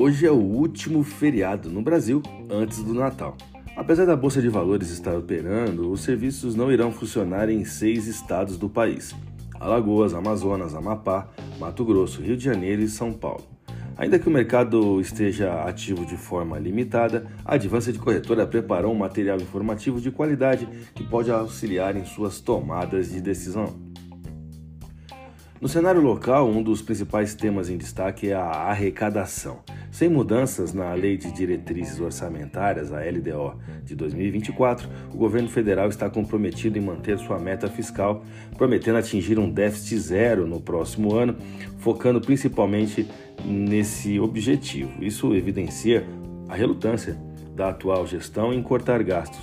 Hoje é o último feriado no Brasil antes do Natal. Apesar da Bolsa de Valores estar operando, os serviços não irão funcionar em seis estados do país: Alagoas, Amazonas, Amapá, Mato Grosso, Rio de Janeiro e São Paulo. Ainda que o mercado esteja ativo de forma limitada, a Advança de Corretora preparou um material informativo de qualidade que pode auxiliar em suas tomadas de decisão. No cenário local, um dos principais temas em destaque é a arrecadação. Sem mudanças na Lei de Diretrizes Orçamentárias, a LDO, de 2024, o governo federal está comprometido em manter sua meta fiscal, prometendo atingir um déficit zero no próximo ano, focando principalmente nesse objetivo. Isso evidencia a relutância da atual gestão em cortar gastos,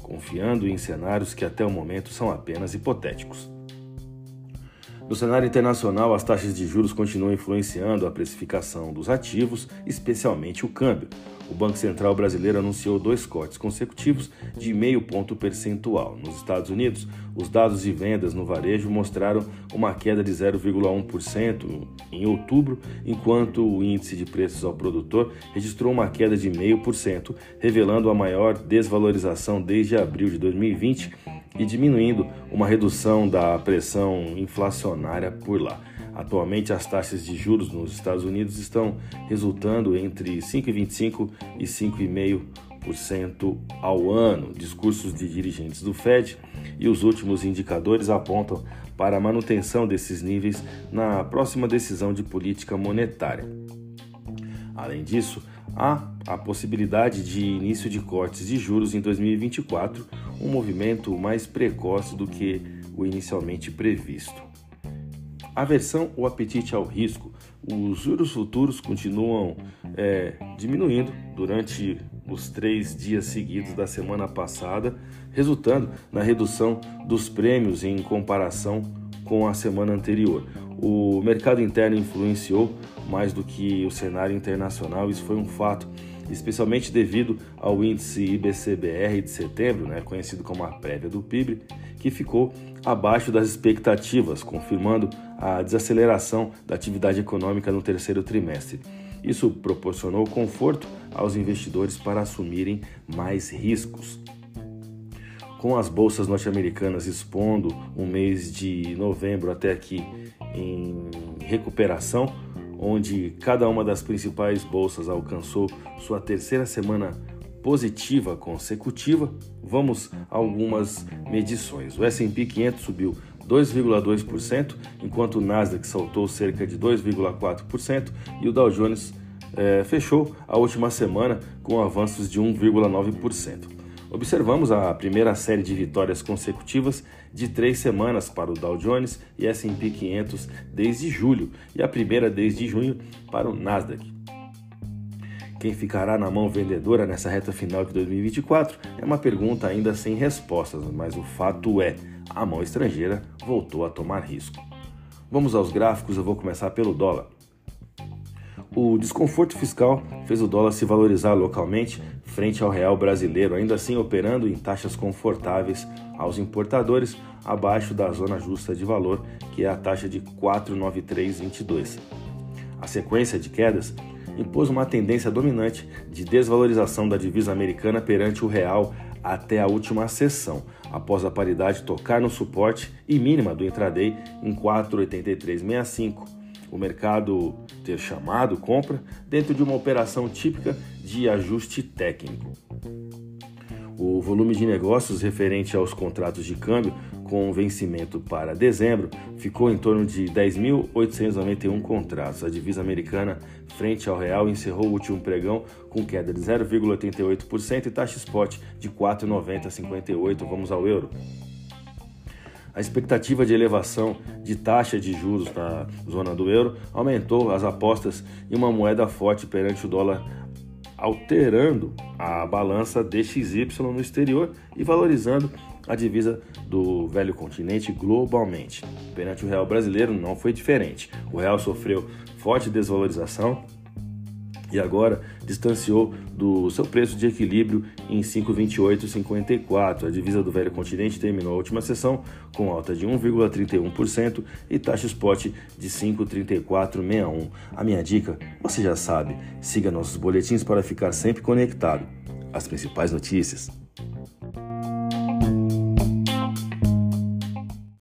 confiando em cenários que até o momento são apenas hipotéticos. No cenário internacional, as taxas de juros continuam influenciando a precificação dos ativos, especialmente o câmbio. O Banco Central brasileiro anunciou dois cortes consecutivos de meio ponto percentual. Nos Estados Unidos, os dados de vendas no varejo mostraram uma queda de 0,1% em outubro, enquanto o índice de preços ao produtor registrou uma queda de 0,5%, revelando a maior desvalorização desde abril de 2020 e diminuindo uma redução da pressão inflacionária por lá. Atualmente, as taxas de juros nos Estados Unidos estão resultando entre 5,25% e 5,5% ao ano. Discursos de dirigentes do Fed e os últimos indicadores apontam para a manutenção desses níveis na próxima decisão de política monetária. Além disso, há a possibilidade de início de cortes de juros em 2024, um movimento mais precoce do que o inicialmente previsto. Aversão ou apetite ao risco. Os juros futuros continuam é, diminuindo durante os três dias seguidos da semana passada, resultando na redução dos prêmios em comparação com a semana anterior. O mercado interno influenciou mais do que o cenário internacional, isso foi um fato, especialmente devido ao índice IBCBR de setembro, né, conhecido como a prévia do PIB, que ficou abaixo das expectativas, confirmando a desaceleração da atividade econômica no terceiro trimestre. Isso proporcionou conforto aos investidores para assumirem mais riscos. Com as bolsas norte-americanas expondo um mês de novembro até aqui em recuperação, onde cada uma das principais bolsas alcançou sua terceira semana positiva consecutiva, vamos a algumas medições. O S&P 500 subiu 2,2%, enquanto o Nasdaq saltou cerca de 2,4% e o Dow Jones eh, fechou a última semana com avanços de 1,9%. Observamos a primeira série de vitórias consecutivas de três semanas para o Dow Jones e S&P 500 desde julho e a primeira desde junho para o Nasdaq. Quem ficará na mão vendedora nessa reta final de 2024 é uma pergunta ainda sem respostas, mas o fato é, a mão estrangeira voltou a tomar risco. Vamos aos gráficos, eu vou começar pelo dólar. O desconforto fiscal fez o dólar se valorizar localmente frente ao real brasileiro, ainda assim operando em taxas confortáveis aos importadores, abaixo da zona justa de valor, que é a taxa de 49322. A sequência de quedas impôs uma tendência dominante de desvalorização da divisa americana perante o real até a última sessão, após a paridade tocar no suporte e mínima do intraday em 48365 o mercado ter chamado compra dentro de uma operação típica de ajuste técnico. O volume de negócios referente aos contratos de câmbio com vencimento para dezembro ficou em torno de 10.891 contratos. A divisa americana frente ao real encerrou o último pregão com queda de 0,88% e taxa spot de 4,9058. Vamos ao euro. A expectativa de elevação de taxa de juros na zona do euro aumentou as apostas em uma moeda forte perante o dólar, alterando a balança DXY no exterior e valorizando a divisa do velho continente globalmente. Perante o real brasileiro não foi diferente. O real sofreu forte desvalorização e agora distanciou do seu preço de equilíbrio em 5,2854. A divisa do velho continente terminou a última sessão com alta de 1,31% e taxa spot de 5,3461. A minha dica, você já sabe, siga nossos boletins para ficar sempre conectado. As principais notícias